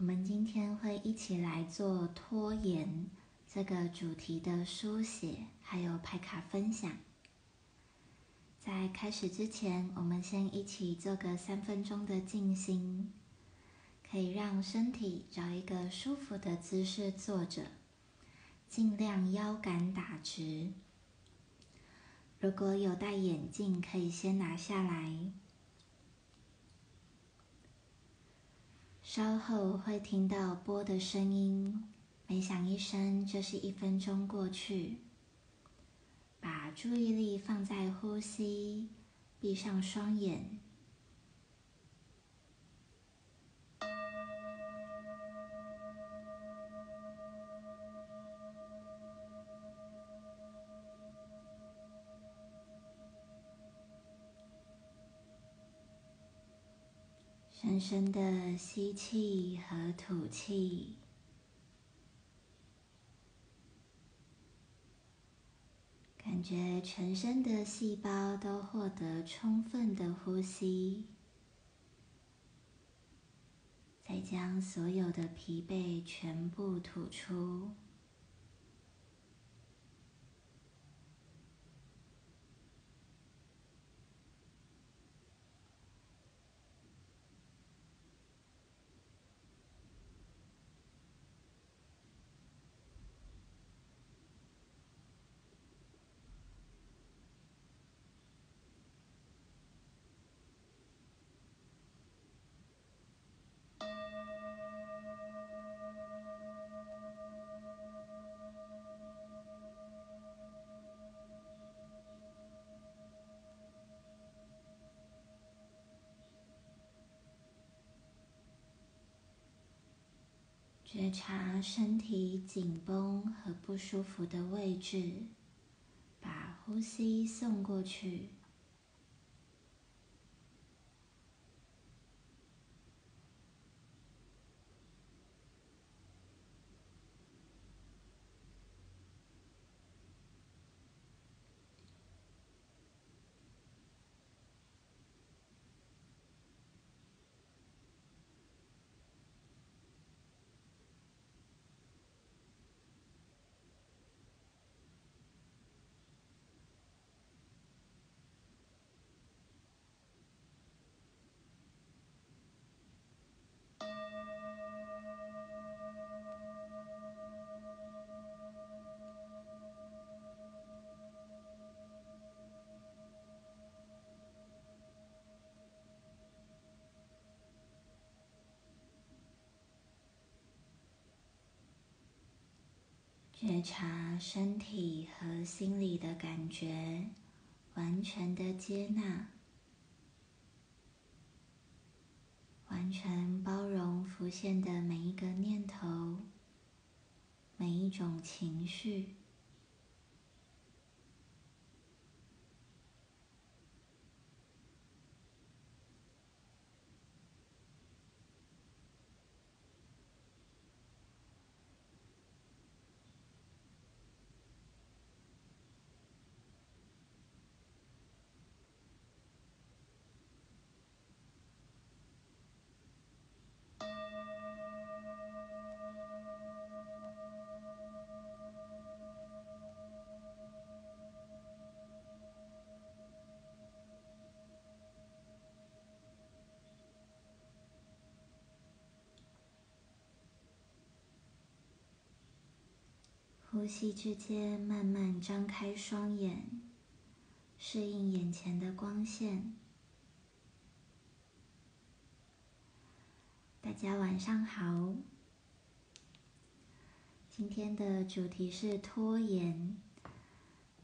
我们今天会一起来做拖延这个主题的书写，还有拍卡分享。在开始之前，我们先一起做个三分钟的静心，可以让身体找一个舒服的姿势坐着，尽量腰杆打直。如果有戴眼镜，可以先拿下来。稍后会听到波的声音，每响一声就是一分钟过去。把注意力放在呼吸，闭上双眼。深深的吸气和吐气，感觉全身的细胞都获得充分的呼吸，再将所有的疲惫全部吐出。觉察身体紧绷和不舒服的位置，把呼吸送过去。觉察身体和心理的感觉，完全的接纳，完全包容浮现的每一个念头，每一种情绪。呼吸之间，慢慢张开双眼，适应眼前的光线。大家晚上好，今天的主题是拖延。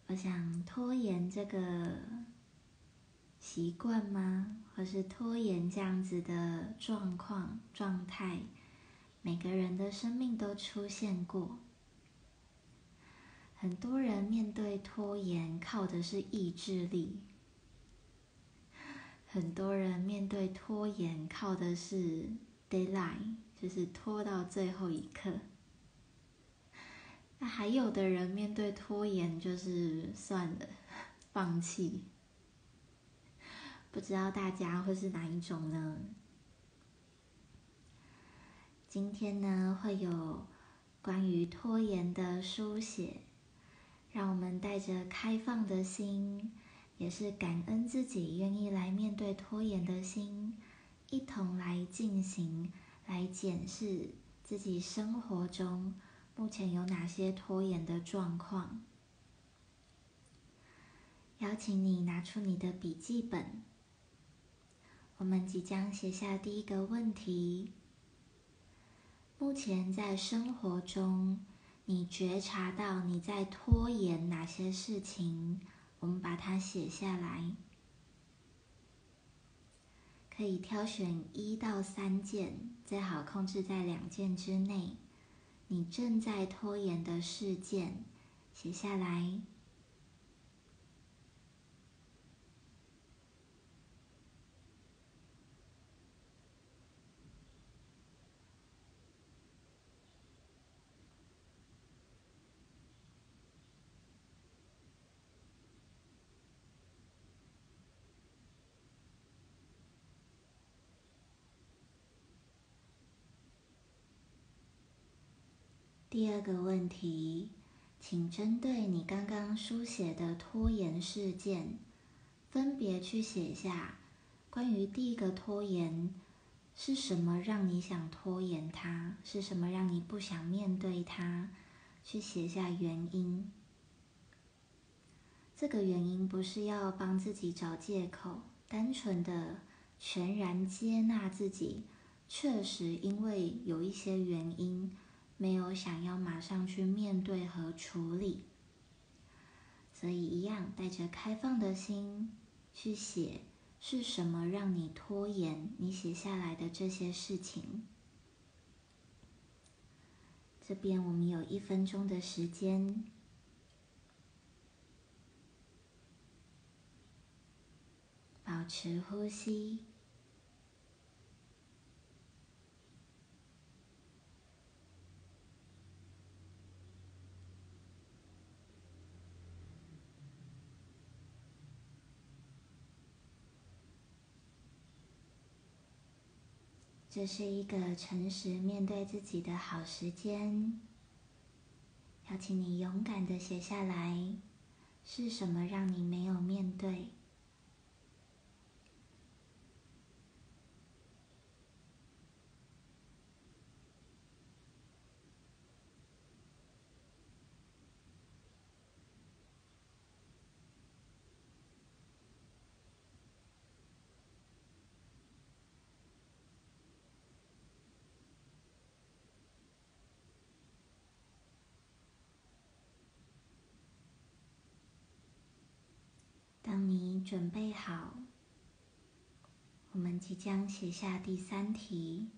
我想，拖延这个习惯吗，或是拖延这样子的状况、状态，每个人的生命都出现过。很多人面对拖延靠的是意志力，很多人面对拖延靠的是 deadline，就是拖到最后一刻。那还有的人面对拖延就是算了，放弃。不知道大家会是哪一种呢？今天呢，会有关于拖延的书写，让我们带着开放的心，也是感恩自己愿意来面对拖延的心，一同来进行，来检视自己生活中目前有哪些拖延的状况。邀请你拿出你的笔记本，我们即将写下第一个问题。目前在生活中，你觉察到你在拖延哪些事情？我们把它写下来，可以挑选一到三件，最好控制在两件之内。你正在拖延的事件，写下来。第二个问题，请针对你刚刚书写的拖延事件，分别去写下关于第一个拖延是什么让你想拖延它，是什么让你不想面对它，去写下原因。这个原因不是要帮自己找借口，单纯的全然接纳自己，确实因为有一些原因。没有想要马上去面对和处理，所以一样带着开放的心去写，是什么让你拖延？你写下来的这些事情，这边我们有一分钟的时间，保持呼吸。这是一个诚实面对自己的好时间，邀请你勇敢的写下来，是什么让你没有面对？准备好，我们即将写下第三题。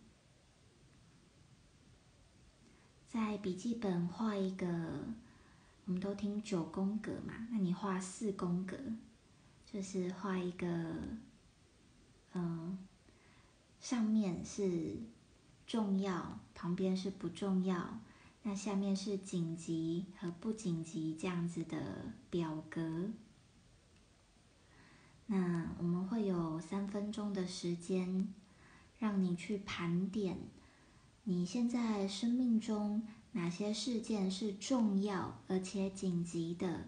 在笔记本画一个，我们都听九宫格嘛，那你画四宫格，就是画一个，嗯，上面是重要，旁边是不重要，那下面是紧急和不紧急这样子的表格。那我们会有三分钟的时间，让你去盘点你现在生命中哪些事件是重要而且紧急的，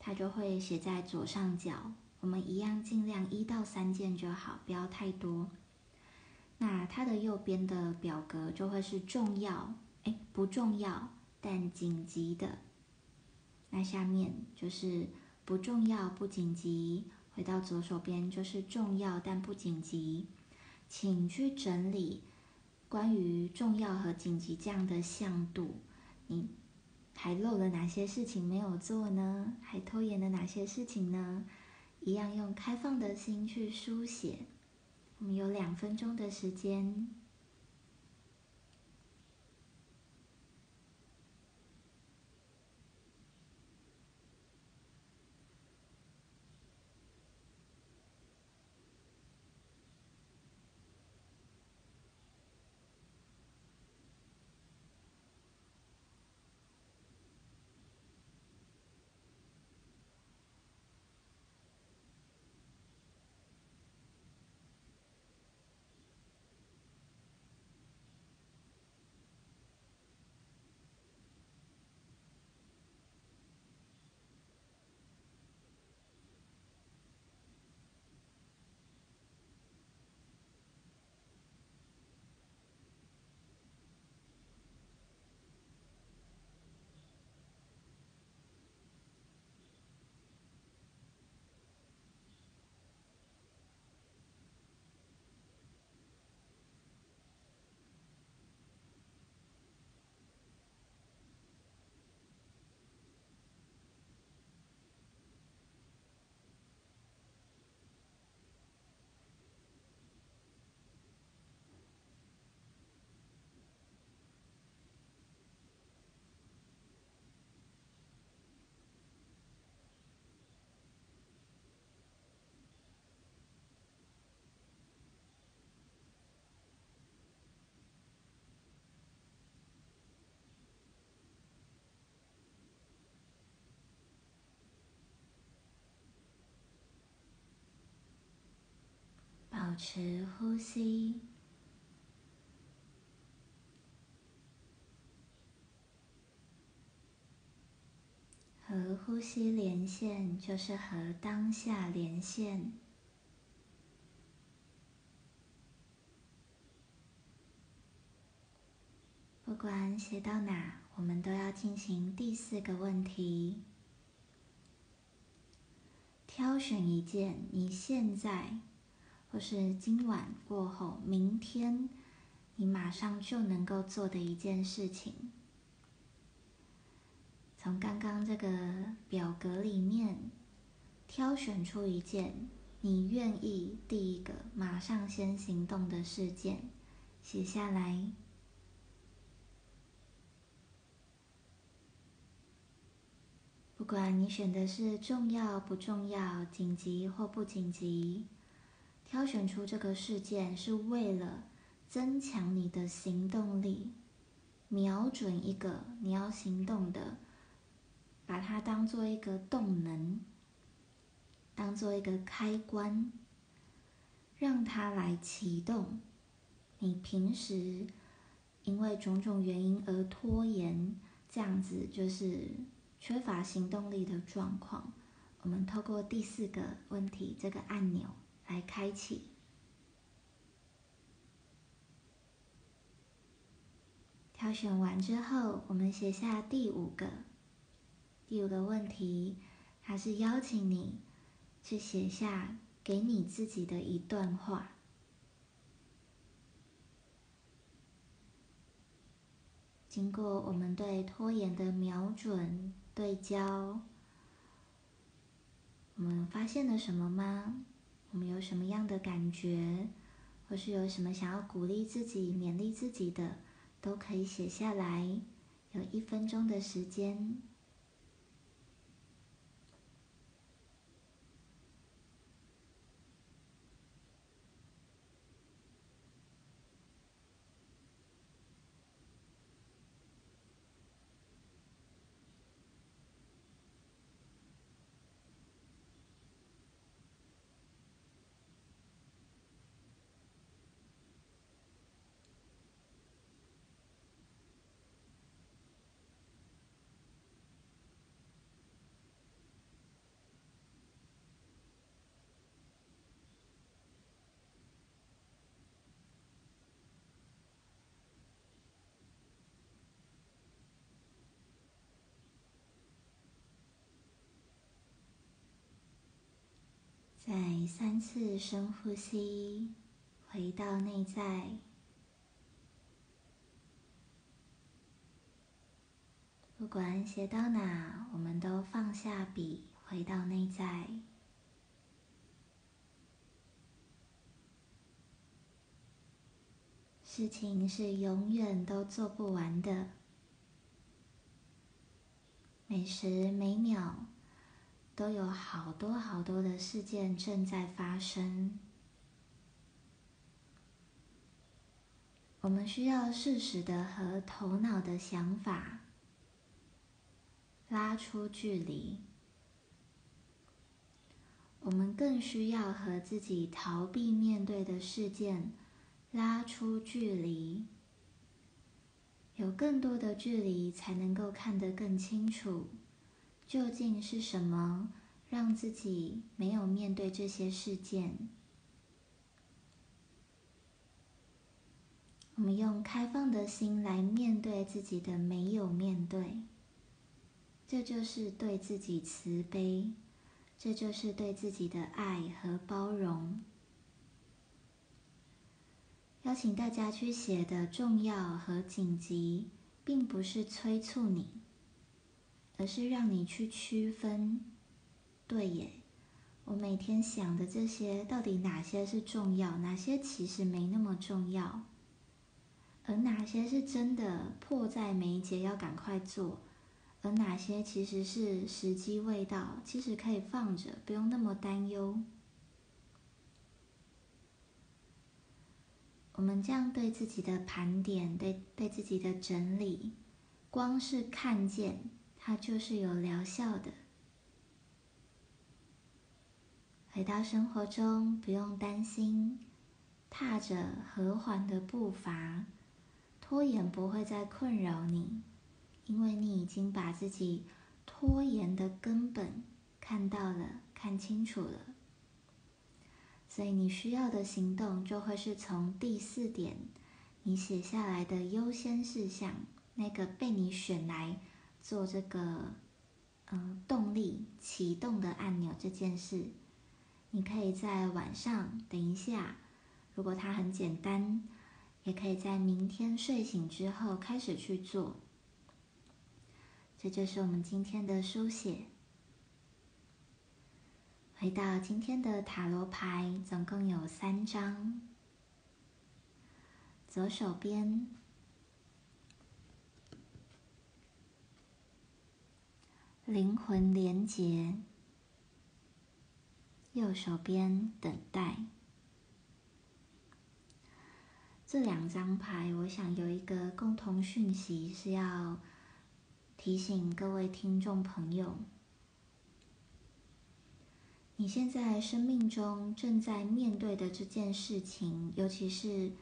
它就会写在左上角。我们一样尽量一到三件就好，不要太多。那它的右边的表格就会是重要，哎，不重要但紧急的。那下面就是不重要不紧急。回到左手边就是重要但不紧急，请去整理关于重要和紧急这样的向度。你还漏了哪些事情没有做呢？还拖延了哪些事情呢？一样用开放的心去书写。我们有两分钟的时间。持呼吸，和呼吸连线就是和当下连线。不管写到哪，我们都要进行第四个问题。挑选一件你现在，或是今晚过后、明天，你马上就能够做的一件事情。从刚刚这个表格里面挑选出一件你愿意第一个马上先行动的事件，写下来。不管你选的是重要不重要、紧急或不紧急，挑选出这个事件是为了增强你的行动力，瞄准一个你要行动的，把它当做一个动能，当做一个开关，让它来启动你平时因为种种原因而拖延，这样子就是。缺乏行动力的状况，我们透过第四个问题这个按钮来开启。挑选完之后，我们写下第五个第五个问题，它是邀请你去写下给你自己的一段话。经过我们对拖延的瞄准。对焦，我们发现了什么吗？我们有什么样的感觉，或是有什么想要鼓励自己、勉励自己的，都可以写下来。有一分钟的时间。再三次深呼吸，回到内在。不管写到哪，我们都放下笔，回到内在。事情是永远都做不完的，每时每秒。都有好多好多的事件正在发生，我们需要适时的和头脑的想法拉出距离，我们更需要和自己逃避面对的事件拉出距离，有更多的距离才能够看得更清楚。究竟是什么让自己没有面对这些事件？我们用开放的心来面对自己的没有面对，这就是对自己慈悲，这就是对自己的爱和包容。邀请大家去写的重要和紧急，并不是催促你。而是让你去区分，对耶，我每天想的这些，到底哪些是重要，哪些其实没那么重要，而哪些是真的迫在眉睫要赶快做，而哪些其实是时机未到，其实可以放着，不用那么担忧。我们这样对自己的盘点，对对自己的整理，光是看见。它就是有疗效的。回到生活中，不用担心，踏着和缓的步伐，拖延不会再困扰你，因为你已经把自己拖延的根本看到了、看清楚了。所以你需要的行动就会是从第四点你写下来的优先事项，那个被你选来做这个。嗯，动力启动的按钮这件事，你可以在晚上等一下。如果它很简单，也可以在明天睡醒之后开始去做。这就是我们今天的书写。回到今天的塔罗牌，总共有三张，左手边。灵魂连结，右手边等待。这两张牌，我想有一个共同讯息是要提醒各位听众朋友：你现在生命中正在面对的这件事情，尤其是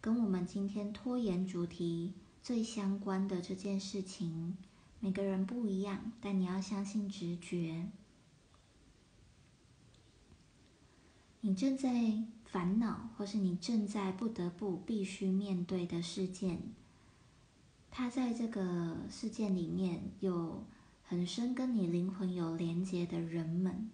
跟我们今天拖延主题最相关的这件事情。每个人不一样，但你要相信直觉。你正在烦恼，或是你正在不得不必须面对的事件，它在这个事件里面有很深跟你灵魂有连接的人们，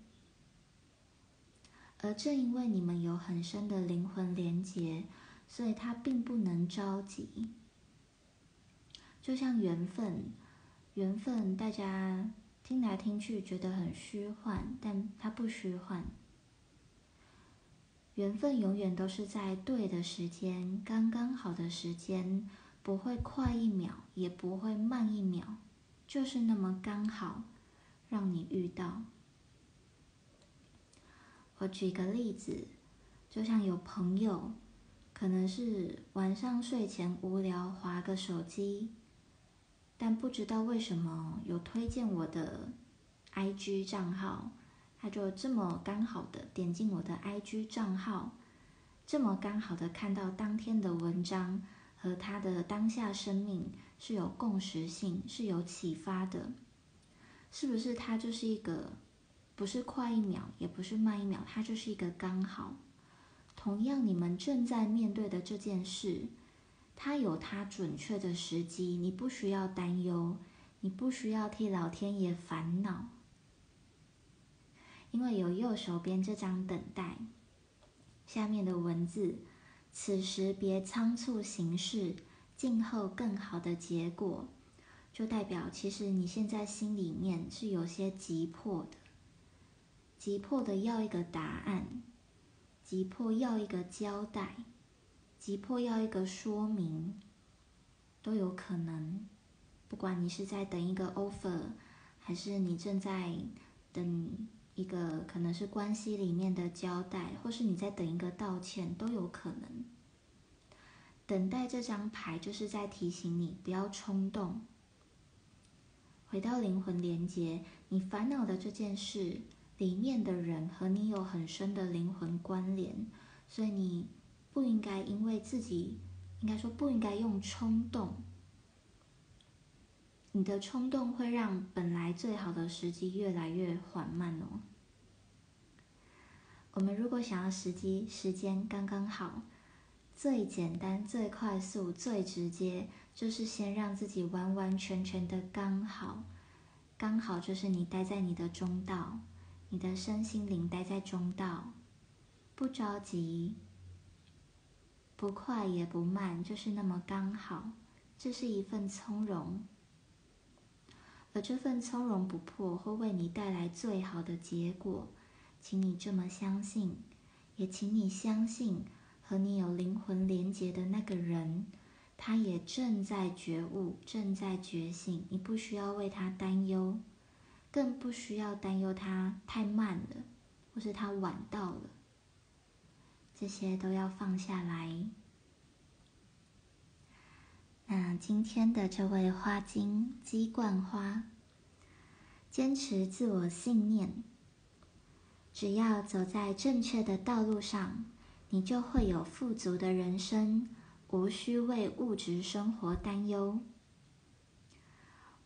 而正因为你们有很深的灵魂连接，所以它并不能着急，就像缘分。缘分，大家听来听去觉得很虚幻，但它不虚幻。缘分永远都是在对的时间，刚刚好的时间，不会快一秒，也不会慢一秒，就是那么刚好让你遇到。我举个例子，就像有朋友，可能是晚上睡前无聊，划个手机。但不知道为什么有推荐我的 IG 账号，他就这么刚好的点进我的 IG 账号，这么刚好的看到当天的文章和他的当下生命是有共识性，是有启发的，是不是？他就是一个不是快一秒，也不是慢一秒，他就是一个刚好。同样，你们正在面对的这件事。它有它准确的时机，你不需要担忧，你不需要替老天爷烦恼，因为有右手边这张等待，下面的文字，此时别仓促行事，静候更好的结果，就代表其实你现在心里面是有些急迫的，急迫的要一个答案，急迫要一个交代。急迫要一个说明，都有可能。不管你是在等一个 offer，还是你正在等一个可能是关系里面的交代，或是你在等一个道歉，都有可能。等待这张牌就是在提醒你不要冲动。回到灵魂连接，你烦恼的这件事里面的人和你有很深的灵魂关联，所以你。不应该因为自己，应该说不应该用冲动。你的冲动会让本来最好的时机越来越缓慢哦。我们如果想要时机时间刚刚好，最简单、最快速、最直接，就是先让自己完完全全的刚好，刚好就是你待在你的中道，你的身心灵待在中道，不着急。不快也不慢，就是那么刚好。这是一份从容，而这份从容不迫会为你带来最好的结果，请你这么相信，也请你相信和你有灵魂连结的那个人，他也正在觉悟，正在觉醒。你不需要为他担忧，更不需要担忧他太慢了，或是他晚到了。这些都要放下来。那今天的这位花精鸡冠花，坚持自我信念。只要走在正确的道路上，你就会有富足的人生，无需为物质生活担忧。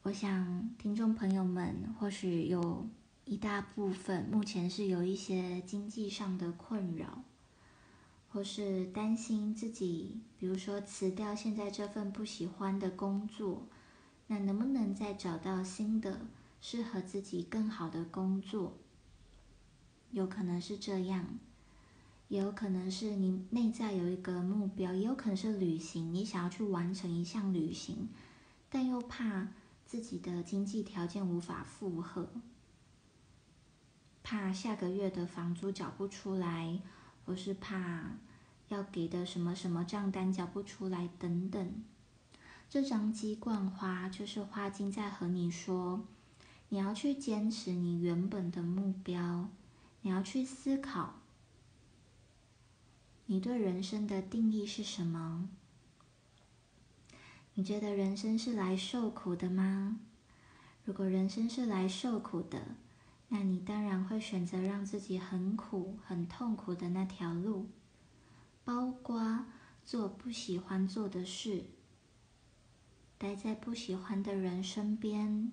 我想，听众朋友们或许有一大部分目前是有一些经济上的困扰，或是担心自己，比如说辞掉现在这份不喜欢的工作，那能不能再找到新的适合自己更好的工作？有可能是这样，也有可能是你内在有一个目标，也有可能是旅行，你想要去完成一项旅行，但又怕自己的经济条件无法负荷，怕下个月的房租缴不出来，或是怕要给的什么什么账单交不出来等等。这张鸡冠花就是花精在和你说，你要去坚持你原本的目标。你要去思考，你对人生的定义是什么？你觉得人生是来受苦的吗？如果人生是来受苦的，那你当然会选择让自己很苦、很痛苦的那条路，包括做不喜欢做的事，待在不喜欢的人身边，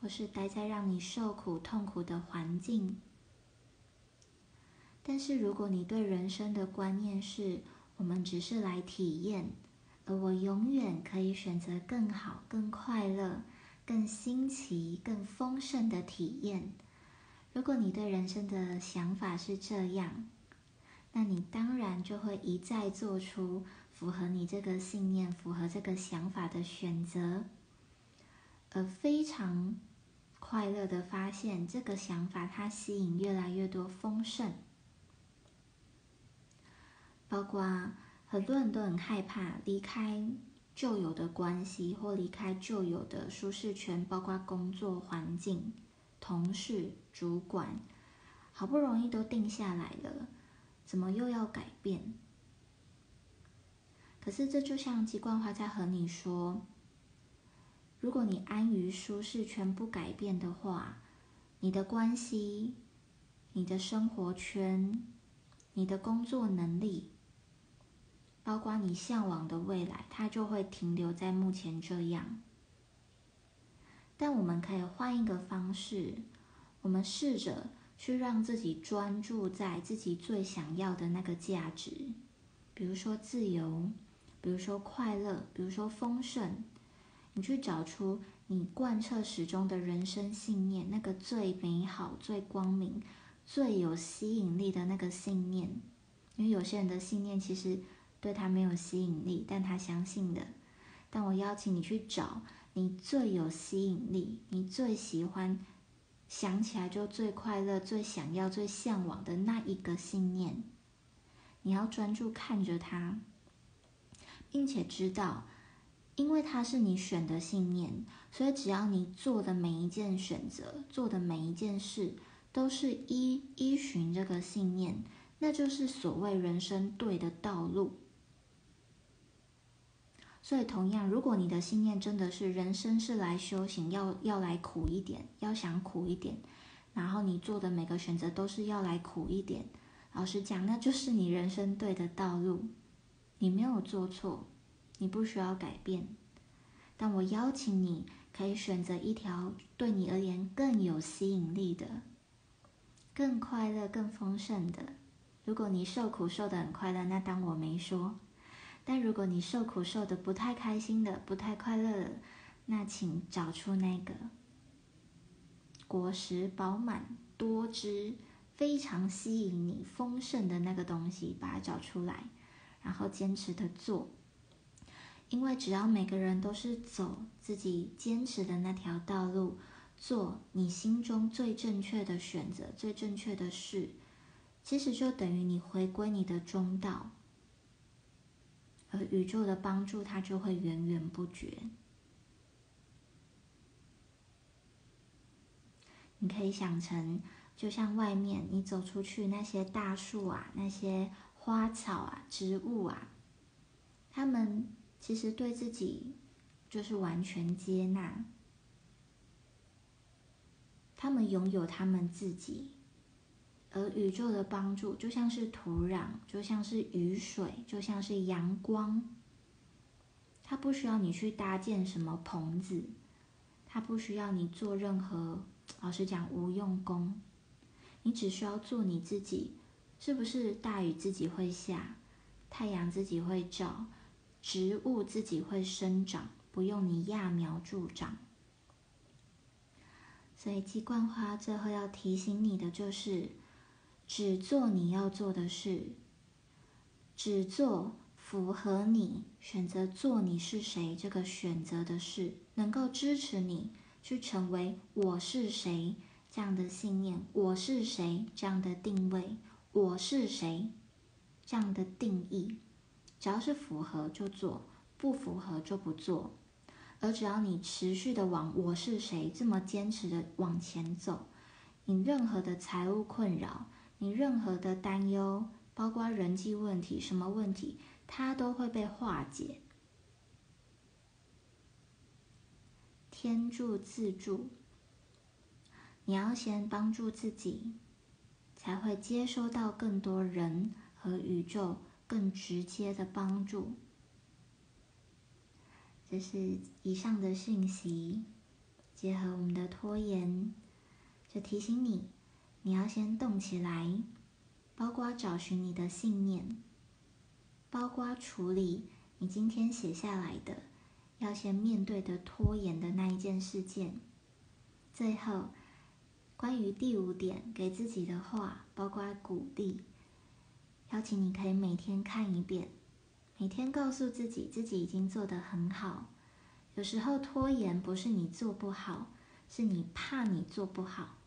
或是待在让你受苦、痛苦的环境。但是，如果你对人生的观念是我们只是来体验，而我永远可以选择更好、更快乐、更新奇、更丰盛的体验。如果你对人生的想法是这样，那你当然就会一再做出符合你这个信念、符合这个想法的选择，而非常快乐的发现，这个想法它吸引越来越多丰盛。包括很多人都很害怕离开旧有的关系，或离开旧有的舒适圈，包括工作环境、同事、主管，好不容易都定下来了，怎么又要改变？可是这就像鸡冠花在和你说：如果你安于舒适圈不改变的话，你的关系、你的生活圈、你的工作能力。包括你向往的未来，它就会停留在目前这样。但我们可以换一个方式，我们试着去让自己专注在自己最想要的那个价值，比如说自由，比如说快乐，比如说丰盛。你去找出你贯彻始终的人生信念，那个最美好、最光明、最有吸引力的那个信念。因为有些人的信念其实。对他没有吸引力，但他相信的。但我邀请你去找你最有吸引力、你最喜欢、想起来就最快乐、最想要、最向往的那一个信念。你要专注看着它，并且知道，因为它是你选的信念，所以只要你做的每一件选择、做的每一件事，都是依依循这个信念，那就是所谓人生对的道路。所以，同样，如果你的信念真的是人生是来修行，要要来苦一点，要想苦一点，然后你做的每个选择都是要来苦一点，老实讲，那就是你人生对的道路，你没有做错，你不需要改变。但我邀请你，可以选择一条对你而言更有吸引力的、更快乐、更丰盛的。如果你受苦受得很快乐，那当我没说。但如果你受苦受的不太开心的、不太快乐的，那请找出那个果实饱满、多汁、非常吸引你、丰盛的那个东西，把它找出来，然后坚持的做。因为只要每个人都是走自己坚持的那条道路，做你心中最正确的选择、最正确的事，其实就等于你回归你的中道。而宇宙的帮助，它就会源源不绝。你可以想成，就像外面你走出去，那些大树啊，那些花草啊，植物啊，他们其实对自己就是完全接纳，他们拥有他们自己，而宇宙的帮助就像是土壤，就像是雨水，就像是阳光。它不需要你去搭建什么棚子，它不需要你做任何，老实讲无用功。你只需要做你自己。是不是大雨自己会下，太阳自己会照，植物自己会生长，不用你揠苗助长。所以鸡冠花最后要提醒你的就是，只做你要做的事，只做符合你选择做你是谁这个选择的事，能够支持你去成为我是谁这样的信念，我是谁这样的定位。我是谁？这样的定义，只要是符合就做，不符合就不做。而只要你持续的往我是谁这么坚持的往前走，你任何的财务困扰，你任何的担忧，包括人际问题，什么问题，它都会被化解。天助自助，你要先帮助自己。才会接收到更多人和宇宙更直接的帮助。这是以上的信息，结合我们的拖延，就提醒你，你要先动起来，包括找寻你的信念，包括处理你今天写下来的要先面对的拖延的那一件事件，最后。关于第五点，给自己的话，包括鼓励，邀请你可以每天看一遍，每天告诉自己，自己已经做得很好。有时候拖延不是你做不好，是你怕你做不好。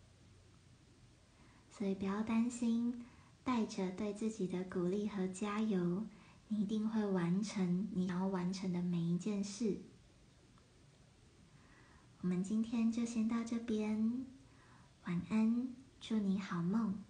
所以不要担心，带着对自己的鼓励和加油，你一定会完成你要完成的每一件事。我们今天就先到这边。晚安，祝你好梦。